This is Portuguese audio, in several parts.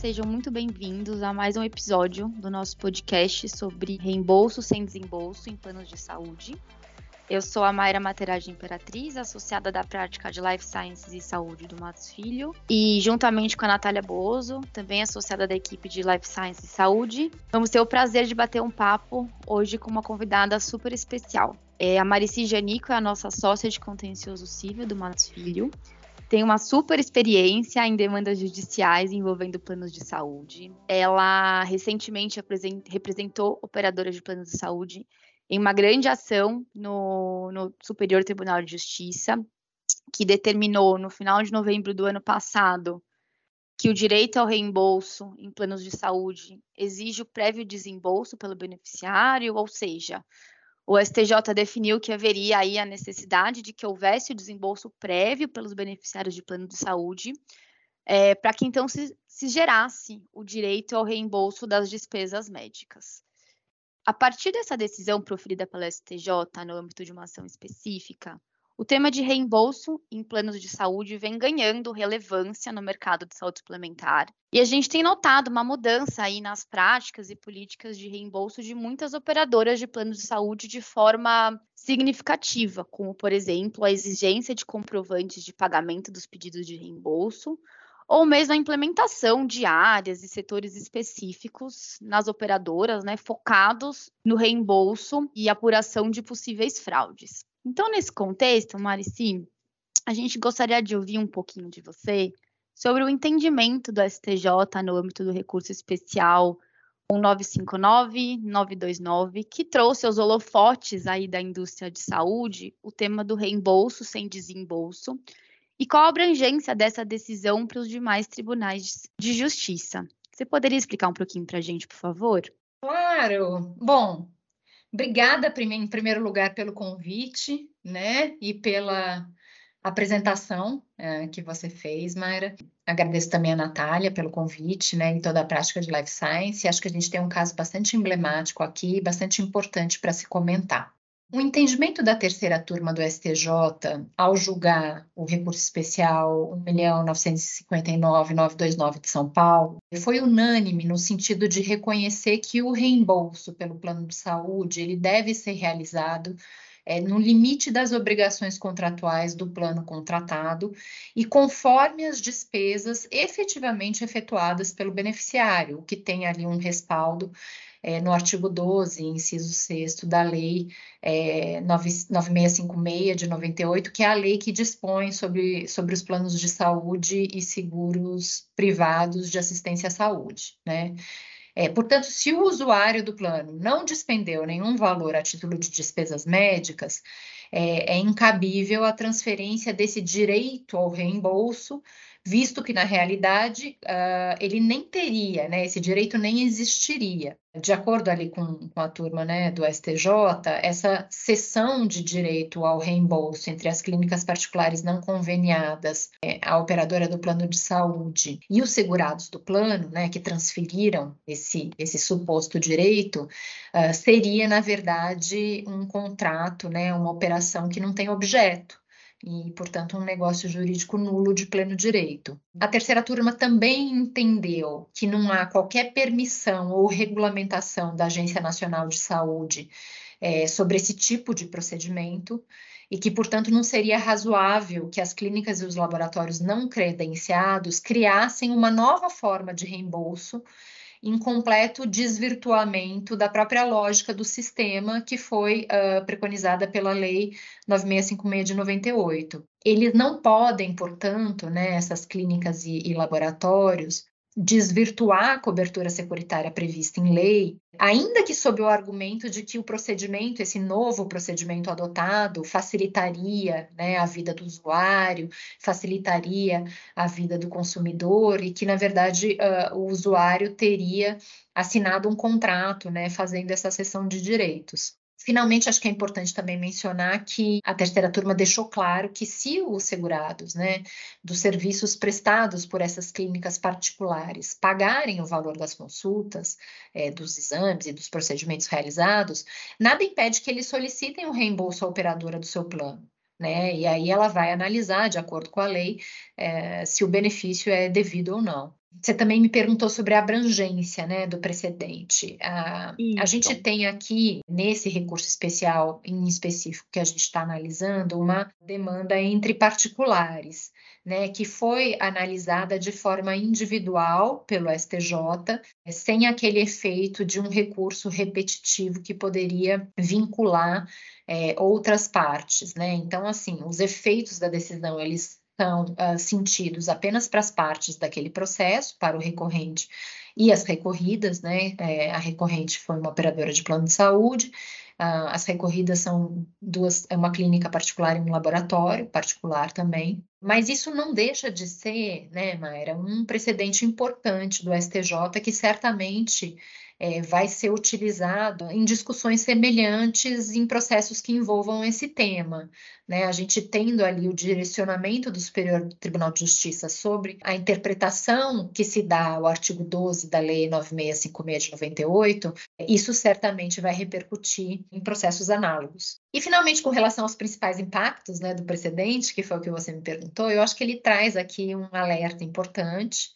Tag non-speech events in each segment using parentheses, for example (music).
sejam muito bem-vindos a mais um episódio do nosso podcast sobre reembolso sem desembolso em planos de saúde. Eu sou a Mayra Materagem Imperatriz, associada da prática de Life Sciences e Saúde do Matos Filho, e juntamente com a Natália Bozo, também associada da equipe de Life Sciences e Saúde, vamos ter o prazer de bater um papo hoje com uma convidada super especial. É, a Marici Janico é a nossa sócia de contencioso civil do Matos Filho, tem uma super experiência em demandas judiciais envolvendo planos de saúde. Ela recentemente representou operadoras de planos de saúde em uma grande ação no, no Superior Tribunal de Justiça, que determinou no final de novembro do ano passado que o direito ao reembolso em planos de saúde exige o prévio desembolso pelo beneficiário, ou seja, o STJ definiu que haveria aí a necessidade de que houvesse o desembolso prévio pelos beneficiários de plano de saúde, é, para que então se, se gerasse o direito ao reembolso das despesas médicas. A partir dessa decisão proferida pela STJ no âmbito de uma ação específica, o tema de reembolso em planos de saúde vem ganhando relevância no mercado de saúde suplementar. E a gente tem notado uma mudança aí nas práticas e políticas de reembolso de muitas operadoras de planos de saúde de forma significativa, como, por exemplo, a exigência de comprovantes de pagamento dos pedidos de reembolso, ou mesmo a implementação de áreas e setores específicos nas operadoras, né, focados no reembolso e apuração de possíveis fraudes. Então, nesse contexto, Marici, a gente gostaria de ouvir um pouquinho de você sobre o entendimento do STJ no âmbito do recurso especial 1959-929, que trouxe aos holofotes aí da indústria de saúde o tema do reembolso sem desembolso, e qual a abrangência dessa decisão para os demais tribunais de justiça? Você poderia explicar um pouquinho para a gente, por favor? Claro. Bom, obrigada em primeiro lugar pelo convite, né, e pela apresentação é, que você fez, Mayra. Agradeço também a Natália pelo convite, né, em toda a prática de Life Science. Acho que a gente tem um caso bastante emblemático aqui, bastante importante para se comentar. O entendimento da terceira turma do STJ, ao julgar o recurso especial 1.959.929 de São Paulo, foi unânime no sentido de reconhecer que o reembolso pelo plano de saúde ele deve ser realizado é, no limite das obrigações contratuais do plano contratado e conforme as despesas efetivamente efetuadas pelo beneficiário, o que tem ali um respaldo é, no artigo 12, inciso 6 da Lei é, 9656 de 98, que é a lei que dispõe sobre, sobre os planos de saúde e seguros privados de assistência à saúde, né? É, portanto, se o usuário do plano não despendeu nenhum valor a título de despesas médicas, é, é incabível a transferência desse direito ao reembolso visto que na realidade uh, ele nem teria, né, esse direito nem existiria. De acordo ali com, com a turma né, do STJ, essa cessão de direito ao reembolso entre as clínicas particulares não conveniadas, é, a operadora do plano de saúde e os segurados do plano, né, que transferiram esse, esse suposto direito, uh, seria, na verdade, um contrato, né, uma operação que não tem objeto e, portanto, um negócio jurídico nulo de pleno direito. A terceira turma também entendeu que não há qualquer permissão ou regulamentação da Agência Nacional de Saúde é, sobre esse tipo de procedimento e que, portanto, não seria razoável que as clínicas e os laboratórios não credenciados criassem uma nova forma de reembolso em completo desvirtuamento da própria lógica do sistema que foi uh, preconizada pela Lei 9656 de 98. Eles não podem, portanto, né, essas clínicas e, e laboratórios, desvirtuar a cobertura securitária prevista em lei, ainda que sob o argumento de que o procedimento, esse novo procedimento adotado, facilitaria né, a vida do usuário, facilitaria a vida do consumidor e que, na verdade, uh, o usuário teria assinado um contrato, né, fazendo essa cessão de direitos. Finalmente, acho que é importante também mencionar que a terceira turma deixou claro que se os segurados, né, dos serviços prestados por essas clínicas particulares pagarem o valor das consultas, é, dos exames e dos procedimentos realizados, nada impede que eles solicitem o reembolso à operadora do seu plano. Né? E aí ela vai analisar, de acordo com a lei, é, se o benefício é devido ou não. Você também me perguntou sobre a abrangência né, do precedente. A, a gente tem aqui, nesse recurso especial em específico que a gente está analisando, uma demanda entre particulares, né, que foi analisada de forma individual pelo STJ, sem aquele efeito de um recurso repetitivo que poderia vincular é, outras partes. Né? Então, assim, os efeitos da decisão, eles são uh, sentidos apenas para as partes daquele processo, para o recorrente e as recorridas, né? É, a recorrente foi uma operadora de plano de saúde, uh, as recorridas são duas, é uma clínica particular e um laboratório particular também. Mas isso não deixa de ser, né, Mayra, um precedente importante do STJ que certamente é, vai ser utilizado em discussões semelhantes em processos que envolvam esse tema. Né? A gente tendo ali o direcionamento do Superior Tribunal de Justiça sobre a interpretação que se dá ao artigo 12 da Lei 9656 de 98, isso certamente vai repercutir em processos análogos. E, finalmente, com relação aos principais impactos né, do precedente, que foi o que você me perguntou, eu acho que ele traz aqui um alerta importante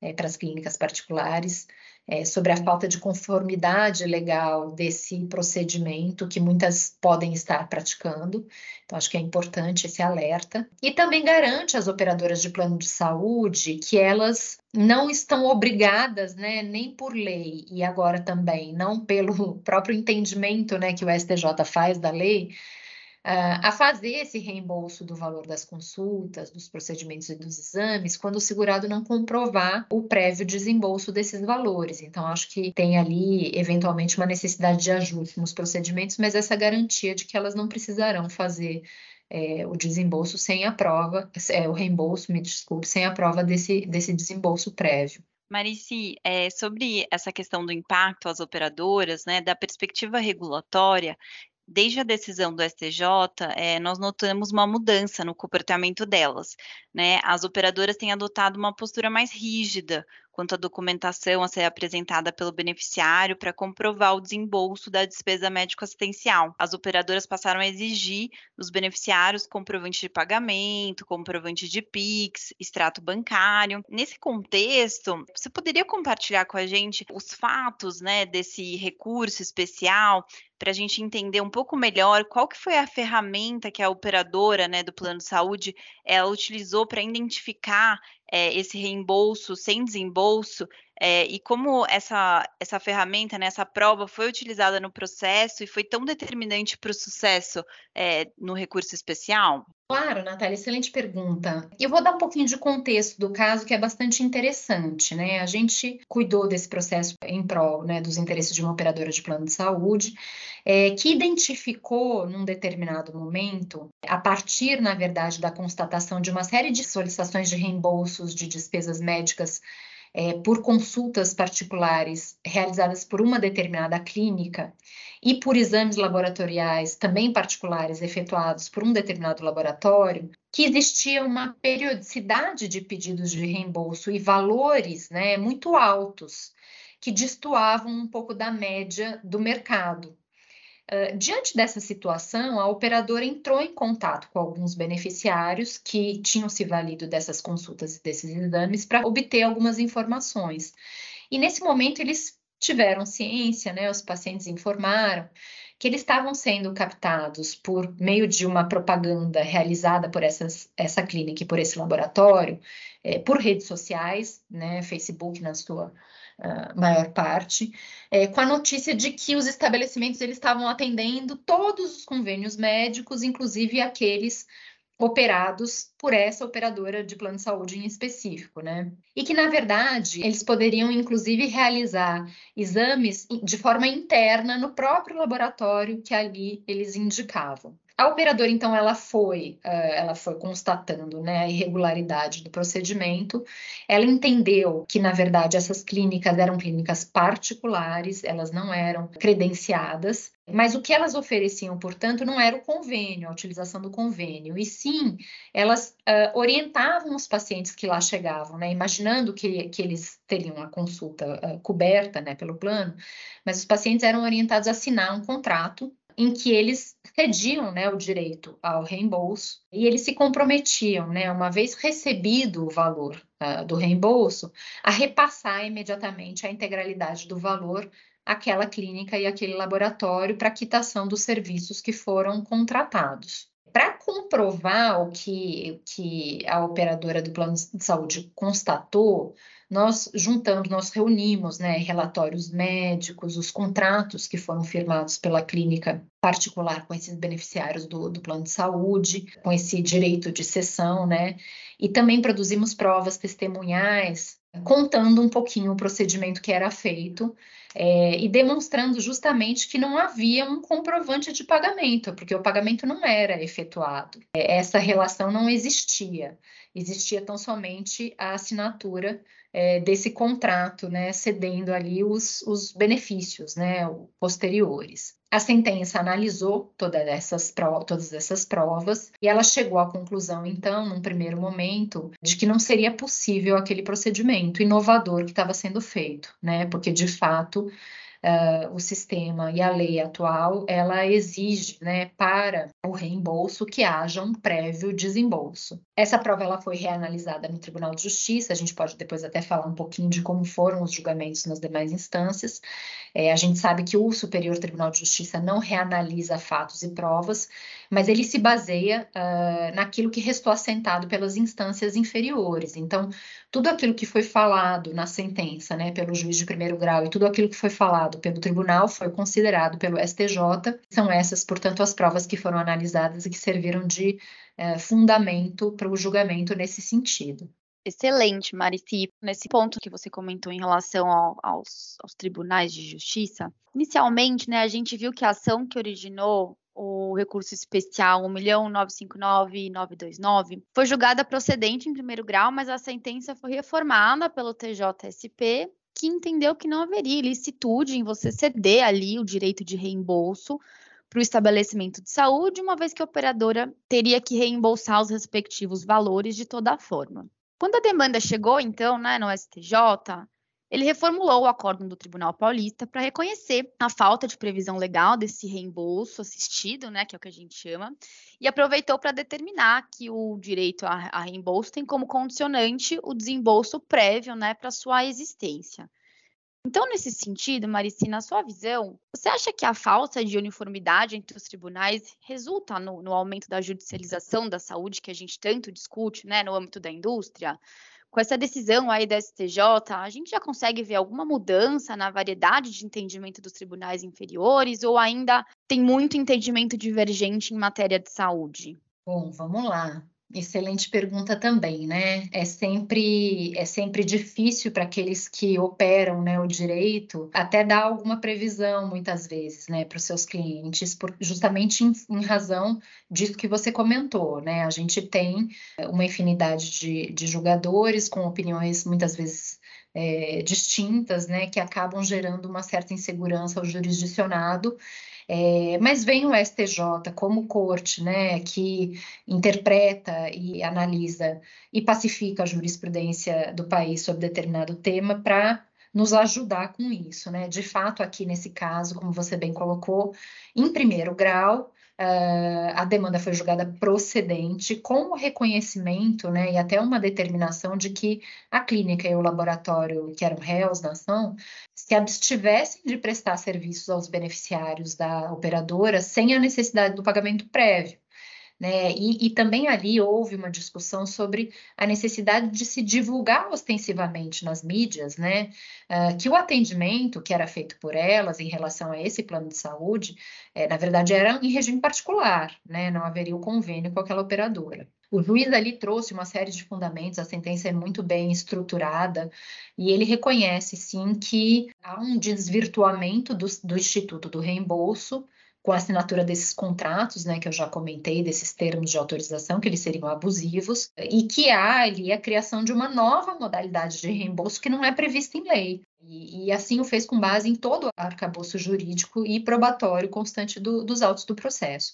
é, para as clínicas particulares, é, sobre a falta de conformidade legal desse procedimento que muitas podem estar praticando. Então, acho que é importante esse alerta. E também garante às operadoras de plano de saúde que elas não estão obrigadas, né, nem por lei e agora também não pelo (laughs) próprio entendimento, né, que o STJ faz da lei, a fazer esse reembolso do valor das consultas, dos procedimentos e dos exames, quando o segurado não comprovar o prévio desembolso desses valores. Então, acho que tem ali, eventualmente, uma necessidade de ajuste nos procedimentos, mas essa garantia de que elas não precisarão fazer é, o desembolso sem a prova, é, o reembolso, me desculpe, sem a prova desse, desse desembolso prévio. Marici, é, sobre essa questão do impacto às operadoras, né, da perspectiva regulatória, desde a decisão do STJ, é, eh, nós notamos uma mudança no comportamento delas. Né? As operadoras têm adotado uma postura mais rígida quanto à documentação a ser apresentada pelo beneficiário para comprovar o desembolso da despesa médico-assistencial. As operadoras passaram a exigir dos beneficiários comprovante de pagamento, comprovante de PIX, extrato bancário. Nesse contexto, você poderia compartilhar com a gente os fatos né, desse recurso especial para a gente entender um pouco melhor qual que foi a ferramenta que a operadora né, do plano de saúde ela utilizou para identificar é, esse reembolso sem desembolso é, e como essa, essa ferramenta, né, essa prova foi utilizada no processo e foi tão determinante para o sucesso é, no recurso especial? Claro, Natália, excelente pergunta. Eu vou dar um pouquinho de contexto do caso, que é bastante interessante, né? A gente cuidou desse processo em prol né, dos interesses de uma operadora de plano de saúde, é, que identificou num determinado momento, a partir, na verdade, da constatação de uma série de solicitações de reembolsos de despesas médicas é, por consultas particulares realizadas por uma determinada clínica e por exames laboratoriais também particulares efetuados por um determinado laboratório, que existia uma periodicidade de pedidos de reembolso e valores né, muito altos, que destoavam um pouco da média do mercado diante dessa situação, a operadora entrou em contato com alguns beneficiários que tinham se valido dessas consultas e desses exames para obter algumas informações. E nesse momento eles tiveram ciência, né, os pacientes informaram que eles estavam sendo captados por meio de uma propaganda realizada por essas, essa clínica e por esse laboratório, é, por redes sociais, né, Facebook na sua maior parte, é, com a notícia de que os estabelecimentos eles estavam atendendo todos os convênios médicos, inclusive aqueles operados por essa operadora de plano de saúde em específico, né? E que, na verdade, eles poderiam, inclusive, realizar exames de forma interna no próprio laboratório que ali eles indicavam. A operadora, então, ela foi, eh, ela foi constatando né, a irregularidade do procedimento. Ela entendeu que, na verdade, essas clínicas eram clínicas particulares, elas não eram credenciadas, mas o que elas ofereciam, portanto, não era o convênio, a utilização do convênio, e sim elas uh, orientavam os pacientes que lá chegavam, né, imaginando que, que eles teriam a consulta uh, coberta né, pelo plano, mas os pacientes eram orientados a assinar um contrato em que eles cediam né, o direito ao reembolso e eles se comprometiam, né, uma vez recebido o valor uh, do reembolso, a repassar imediatamente a integralidade do valor àquela clínica e aquele laboratório para quitação dos serviços que foram contratados. Para comprovar o que, que a operadora do plano de saúde constatou, nós juntamos, nós reunimos né, relatórios médicos, os contratos que foram firmados pela clínica particular com esses beneficiários do, do plano de saúde, com esse direito de sessão, né? E também produzimos provas testemunhais contando um pouquinho o procedimento que era feito é, e demonstrando justamente que não havia um comprovante de pagamento, porque o pagamento não era efetuado. É, essa relação não existia, existia tão somente a assinatura é, desse contrato, né, cedendo ali os, os benefícios né, posteriores. A sentença analisou todas essas, todas essas provas e ela chegou à conclusão, então, num primeiro momento, de que não seria possível aquele procedimento inovador que estava sendo feito, né? Porque, de fato, uh, o sistema e a lei atual, ela exige, né, para o reembolso que haja um prévio desembolso. Essa prova ela foi reanalisada no Tribunal de Justiça, a gente pode depois até falar um pouquinho de como foram os julgamentos nas demais instâncias. É, a gente sabe que o Superior Tribunal de Justiça não reanalisa fatos e provas, mas ele se baseia uh, naquilo que restou assentado pelas instâncias inferiores. Então, tudo aquilo que foi falado na sentença, né, pelo juiz de primeiro grau e tudo aquilo que foi falado pelo tribunal foi considerado pelo STJ. São essas, portanto, as provas que foram analisadas e que serviram de uh, fundamento para o julgamento nesse sentido. Excelente, Marici. Nesse ponto que você comentou em relação ao, aos, aos, tribunais de justiça, inicialmente, né, a gente viu que a ação que originou o recurso especial 1.959.929 foi julgada procedente em primeiro grau, mas a sentença foi reformada pelo TJSP, que entendeu que não haveria ilicitude em você ceder ali o direito de reembolso para o estabelecimento de saúde, uma vez que a operadora teria que reembolsar os respectivos valores de toda forma. Quando a demanda chegou, então, né, no STJ, ele reformulou o acórdão do Tribunal Paulista para reconhecer a falta de previsão legal desse reembolso assistido, né, que é o que a gente chama, e aproveitou para determinar que o direito a, a, reembolso tem como condicionante o desembolso prévio, né, para sua existência. Então, nesse sentido, Marici, na sua visão, você acha que a falta de uniformidade entre os tribunais resulta no, no aumento da judicialização da saúde que a gente tanto discute, né, no âmbito da indústria? Com essa decisão aí da STJ, a gente já consegue ver alguma mudança na variedade de entendimento dos tribunais inferiores ou ainda tem muito entendimento divergente em matéria de saúde? Bom, vamos lá. Excelente pergunta também, né? É sempre é sempre difícil para aqueles que operam, né, o direito, até dar alguma previsão muitas vezes, né, para os seus clientes, por, justamente em, em, razão disso que você comentou, né? A gente tem uma infinidade de, de julgadores com opiniões muitas vezes é, distintas, né, que acabam gerando uma certa insegurança ao jurisdicionado é, mas vem o STJ como corte, né, que interpreta e analisa e pacifica a jurisprudência do país sobre determinado tema para nos ajudar com isso, né? De fato, aqui nesse caso, como você bem colocou, em primeiro grau, Uh, a demanda foi julgada procedente, com o reconhecimento né, e até uma determinação de que a clínica e o laboratório, que eram réus na ação, se abstivessem de prestar serviços aos beneficiários da operadora sem a necessidade do pagamento prévio né? E, e, também ali houve uma discussão sobre a necessidade de se divulgar ostensivamente nas mídias, né? Uh, que o atendimento que era feito por elas em relação a esse plano de saúde, é, na verdade, era em regime particular, né? Não haveria o convênio com aquela operadora. O juiz ali trouxe uma série de fundamentos, a sentença é muito bem estruturada e ele reconhece sim que há um desvirtuamento do, do Instituto do Reembolso com a assinatura desses contratos, né, que eu já comentei, desses termos de autorização, que eles seriam abusivos, e que há ali a criação de uma nova modalidade de reembolso que não é prevista em lei. E, e assim o fez com base em todo o arcabouço jurídico e probatório constante do, dos autos do processo.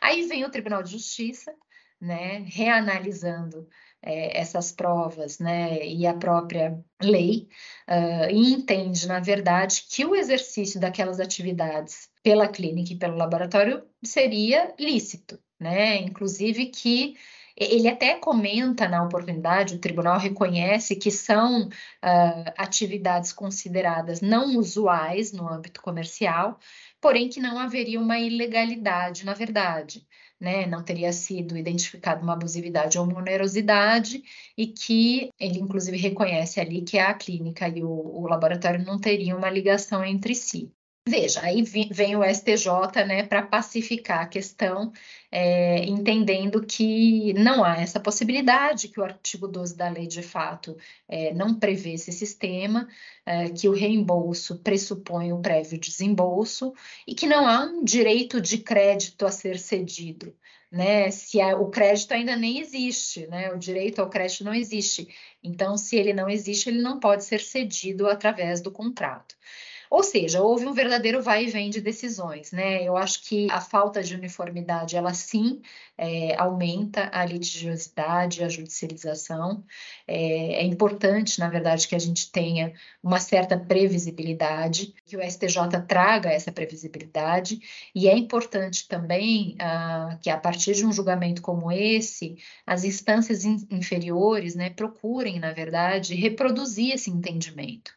Aí vem o Tribunal de Justiça, né, reanalisando é, essas provas, né, e a própria lei, uh, e entende, na verdade, que o exercício daquelas atividades pela clínica e pelo laboratório seria lícito, né, inclusive que Ele até comenta na oportunidade, o tribunal reconhece que são uh, atividades consideradas não usuais no âmbito comercial, porém que não haveria uma ilegalidade, na verdade. Né, não teria sido identificada uma abusividade ou uma onerosidade, e que ele, inclusive, reconhece ali que a clínica e o, o laboratório não teriam uma ligação entre si. Veja, aí vem o STJ né, para pacificar a questão, é, entendendo que não há essa possibilidade, que o artigo 12 da lei, de fato, é, não prevê esse sistema, é, que o reembolso pressupõe o prévio desembolso e que não há um direito de crédito a ser cedido. Né, se a, o crédito ainda nem existe, né, o direito ao crédito não existe. Então, se ele não existe, ele não pode ser cedido através do contrato. Ou seja, houve um verdadeiro vai e vem de decisões, né? Eu acho que a falta de uniformidade, ela sim é, aumenta a litigiosidade, a judicialização. É, é, importante, na verdade, que a gente tenha uma certa previsibilidade, que o STJ traga essa previsibilidade, e é importante também ah, que, a partir de um julgamento como esse, as instâncias in inferiores né, procurem, na verdade, reproduzir esse entendimento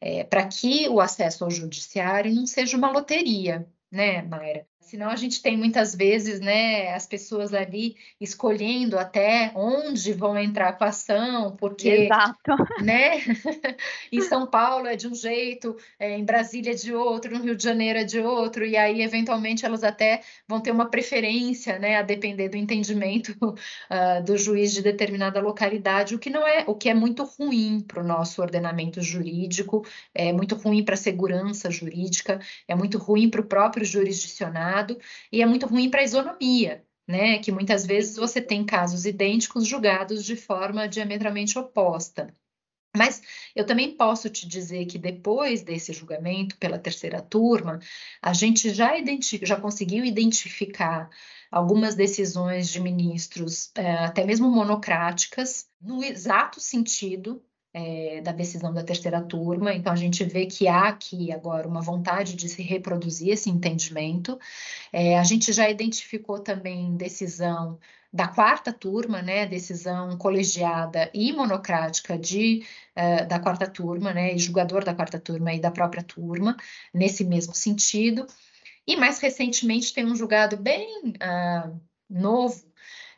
é, para que o acesso ao judiciário não seja uma loteria, né, Mayra? Senão a gente tem muitas vezes, né, as pessoas ali escolhendo até onde vão entrar com a ação, porque, Exato. né, (laughs) em São Paulo é de um jeito, é, em Brasília é de outro, no Rio de Janeiro é de outro, e aí eventualmente elas até vão ter uma preferência, né, a depender do entendimento uh, (laughs) do juiz de determinada localidade, o que não é, o que é muito ruim para o nosso ordenamento jurídico, é muito ruim para a segurança jurídica, é muito ruim para o próprio jurisdicionário e é muito ruim para a isonomia, né? Que muitas vezes você tem casos idênticos julgados de forma diametralmente oposta. Mas eu também posso te dizer que depois desse julgamento pela terceira turma, a gente já, já conseguiu identificar algumas decisões de ministros, é, até mesmo monocráticas, no exato sentido é, da decisão da terceira turma, então a gente vê que há aqui agora uma vontade de se reproduzir esse entendimento. É, a gente já identificou também decisão da quarta turma, né, decisão colegiada e monocrática de, uh, da quarta turma, né, e julgador da quarta turma e da própria turma, nesse mesmo sentido. E mais recentemente tem um julgado bem uh, novo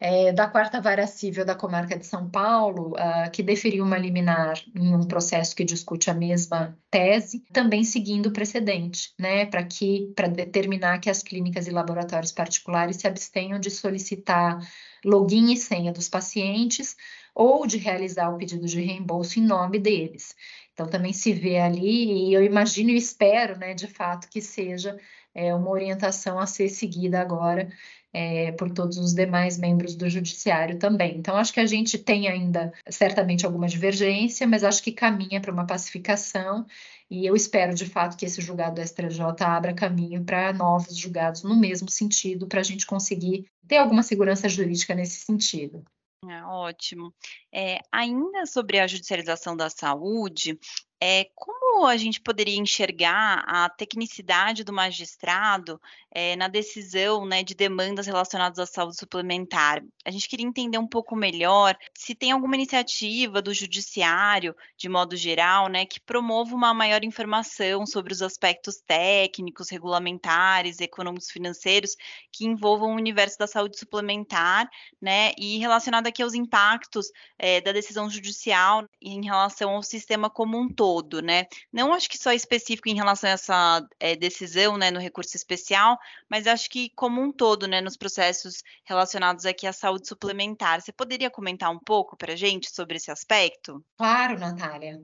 é, da quarta vara civil da comarca de São Paulo, uh, que deferiu uma liminar em um processo que discute a mesma tese, também seguindo o precedente, né, para que para determinar que as clínicas e laboratórios particulares se abstenham de solicitar login e senha dos pacientes ou de realizar o pedido de reembolso em nome deles. Então também se vê ali, e eu imagino e espero, né, de fato, que seja é, uma orientação a ser seguida agora é, por todos os demais membros do judiciário também. Então, acho que a gente tem ainda certamente alguma divergência, mas acho que caminha para uma pacificação e eu espero de fato que esse julgado do STJ abra caminho para novos julgados no mesmo sentido, para a gente conseguir ter alguma segurança jurídica nesse sentido. É, ótimo. É, ainda sobre a judicialização da saúde, é, como a gente poderia enxergar a tecnicidade do magistrado é, na decisão né, de demandas relacionadas à saúde suplementar? A gente queria entender um pouco melhor se tem alguma iniciativa do judiciário, de modo geral, né, que promova uma maior informação sobre os aspectos técnicos, regulamentares, econômicos, financeiros que envolvam o universo da saúde suplementar, né, e relacionado aqui aos impactos é, da decisão judicial em relação ao sistema como um todo todo, né? Não acho que só específico em relação a essa é, decisão, né, no recurso especial, mas acho que como um todo, né, nos processos relacionados aqui à saúde suplementar. Você poderia comentar um pouco para a gente sobre esse aspecto? Claro, Natália.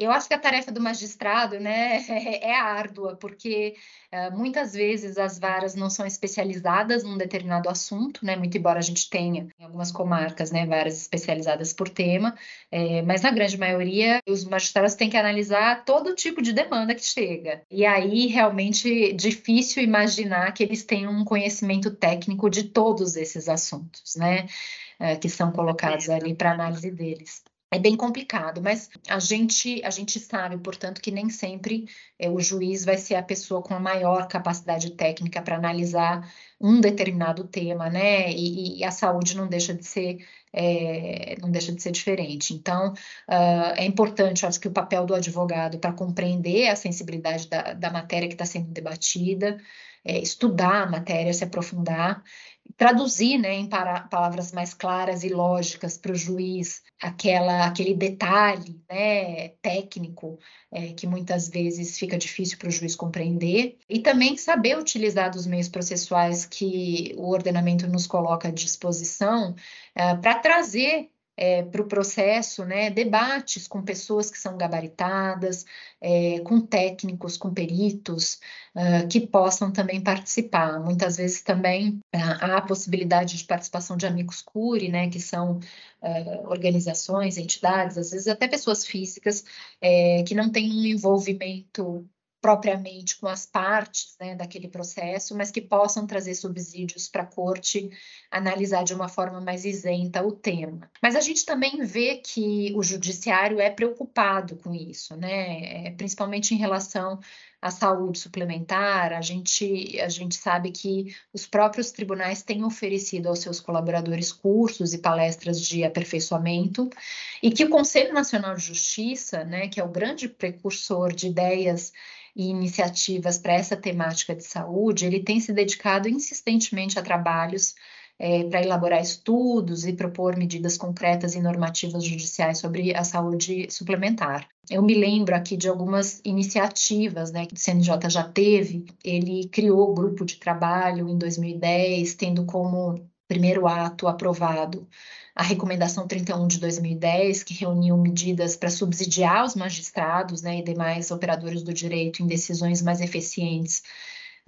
Eu acho que a tarefa do magistrado né, (laughs) é árdua, porque uh, muitas vezes as varas não são especializadas num determinado assunto, né, muito embora a gente tenha em algumas comarcas né, varas especializadas por tema, é, mas na grande maioria os magistrados têm que analisar todo tipo de demanda que chega. E aí realmente difícil imaginar que eles tenham um conhecimento técnico de todos esses assuntos, né, uh, que são colocados ali para análise deles é bem complicado, mas a gente a gente sabe, portanto, que nem sempre é, o juiz vai ser a pessoa com a maior capacidade técnica para analisar um determinado tema, né? E, e, a saúde não deixa de ser é, não deixa de ser diferente. Então, uh, é importante, acho que o papel do advogado para compreender a sensibilidade da, da matéria que está sendo debatida, é, estudar a matéria, se aprofundar, traduzir né, em para, palavras mais claras e lógicas para o juiz aquela, aquele detalhe né, técnico é, que muitas vezes fica difícil para o juiz compreender, e também saber utilizar dos meios processuais que o ordenamento nos coloca à disposição é, para trazer é, para o processo, né, debates com pessoas que são gabaritadas, é, com técnicos, com peritos, uh, que possam também participar. Muitas vezes também uh, há a possibilidade de participação de amigos curi, né, que são uh, organizações, entidades, às vezes até pessoas físicas, é, que não têm um envolvimento propriamente com as partes né, daquele processo, mas que possam trazer subsídios para a corte analisar de uma forma mais isenta o tema. Mas a gente também vê que o judiciário é preocupado com isso, né? É, principalmente em relação à saúde suplementar, a gente, a gente sabe que os próprios tribunais têm oferecido aos seus colaboradores cursos e palestras de aperfeiçoamento, e que o Conselho Nacional de Justiça, né, que é o grande precursor de ideias e iniciativas para essa temática de saúde, ele tem se dedicado insistentemente a trabalhos é, para elaborar estudos e propor medidas concretas e normativas judiciais sobre a saúde suplementar. Eu me lembro aqui de algumas iniciativas né, que o CNJ já teve. Ele criou grupo de trabalho em 2010, tendo como primeiro ato aprovado a recomendação 31 de 2010, que reuniu medidas para subsidiar os magistrados né, e demais operadores do direito em decisões mais eficientes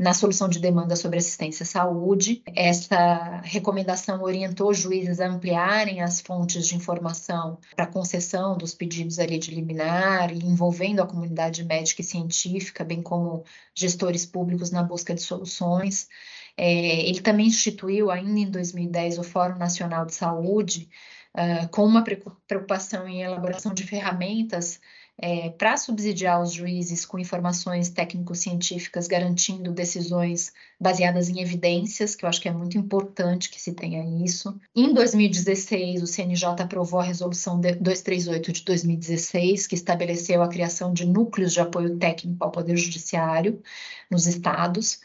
na solução de demandas sobre assistência à saúde. Essa recomendação orientou juízes a ampliarem as fontes de informação para concessão dos pedidos ali de liminar, envolvendo a comunidade médica e científica, bem como gestores públicos na busca de soluções. É, ele também instituiu, ainda em 2010, o Fórum Nacional de Saúde, uh, com uma preocupação em elaboração de ferramentas é, para subsidiar os juízes com informações técnico-científicas, garantindo decisões baseadas em evidências, que eu acho que é muito importante que se tenha isso. Em 2016, o CNJ aprovou a resolução 238 de 2016, que estabeleceu a criação de núcleos de apoio técnico ao Poder Judiciário nos estados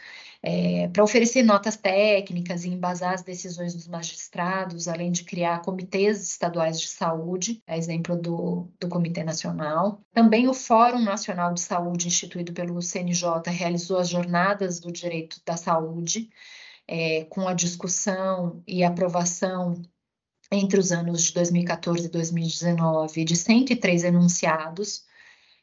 é, para oferecer notas técnicas e embasar as decisões dos magistrados, além de criar comitês estaduais de saúde, a exemplo do, do Comitê Nacional. Também o Fórum Nacional de Saúde, instituído pelo CNJ, realizou as Jornadas do Direito da Saúde, é, com a discussão e aprovação entre os anos de 2014 e 2019 de 103 enunciados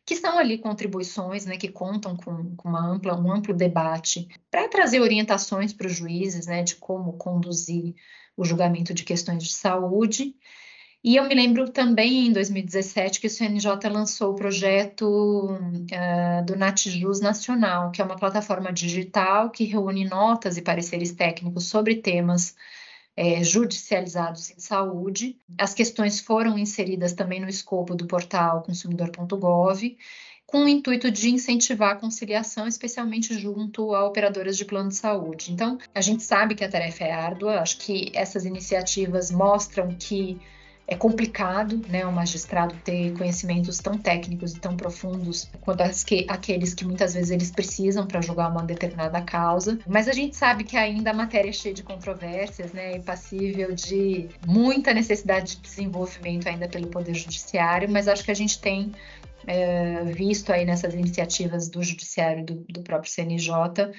que são ali contribuições né, que contam com, com uma ampla, um amplo debate para trazer orientações para os juízes né, de como conduzir o julgamento de questões de saúde. E eu me lembro também, em 2017, que o CNJ lançou o projeto uh, do NatJus Nacional, que é uma plataforma digital que reúne notas e pareceres técnicos sobre temas é, judicializados em saúde. As questões foram inseridas também no escopo do portal consumidor.gov, com o intuito de incentivar a conciliação, especialmente junto a operadoras de plano de saúde. Então, a gente sabe que a tarefa é árdua, acho que essas iniciativas mostram que é complicado, né, o magistrado ter conhecimentos tão técnicos e tão profundos quanto que, aqueles que muitas vezes eles precisam para julgar uma determinada causa. Mas a gente sabe que ainda a matéria é cheia de controvérsias, né, e passível de muita necessidade de desenvolvimento ainda pelo Poder Judiciário, mas acho que a gente tem é, visto aí nessas iniciativas do Judiciário do, do próprio CNJ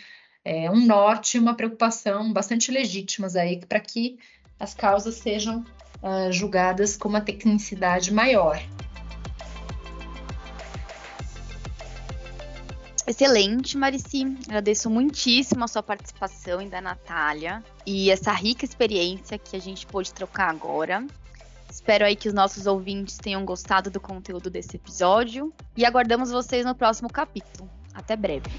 é, um norte e uma preocupação bastante legítimas aí para que as causas sejam uh, julgadas com uma tecnicidade maior. Excelente, Marici. Agradeço muitíssimo a sua participação e da Natália e essa rica experiência que a gente pôde trocar agora. Espero aí que os nossos ouvintes tenham gostado do conteúdo desse episódio e aguardamos vocês no próximo capítulo. Até breve.